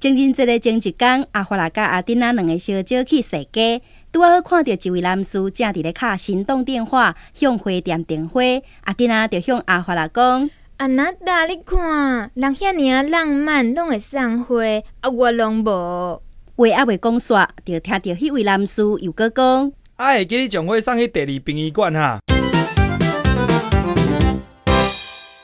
前阵节的前一天，阿花来甲阿丁啊两个小姐去踅街，拄好看到一位男士正伫咧卡行动电话，向花店订花。阿丁啊就向阿花拉讲：“阿娜达，你看人遐尔浪漫，拢会送花，啊我拢无。”话阿未讲煞，就听到迄位男士又搁讲：“啊，会记你将花送去第二殡仪馆哈、”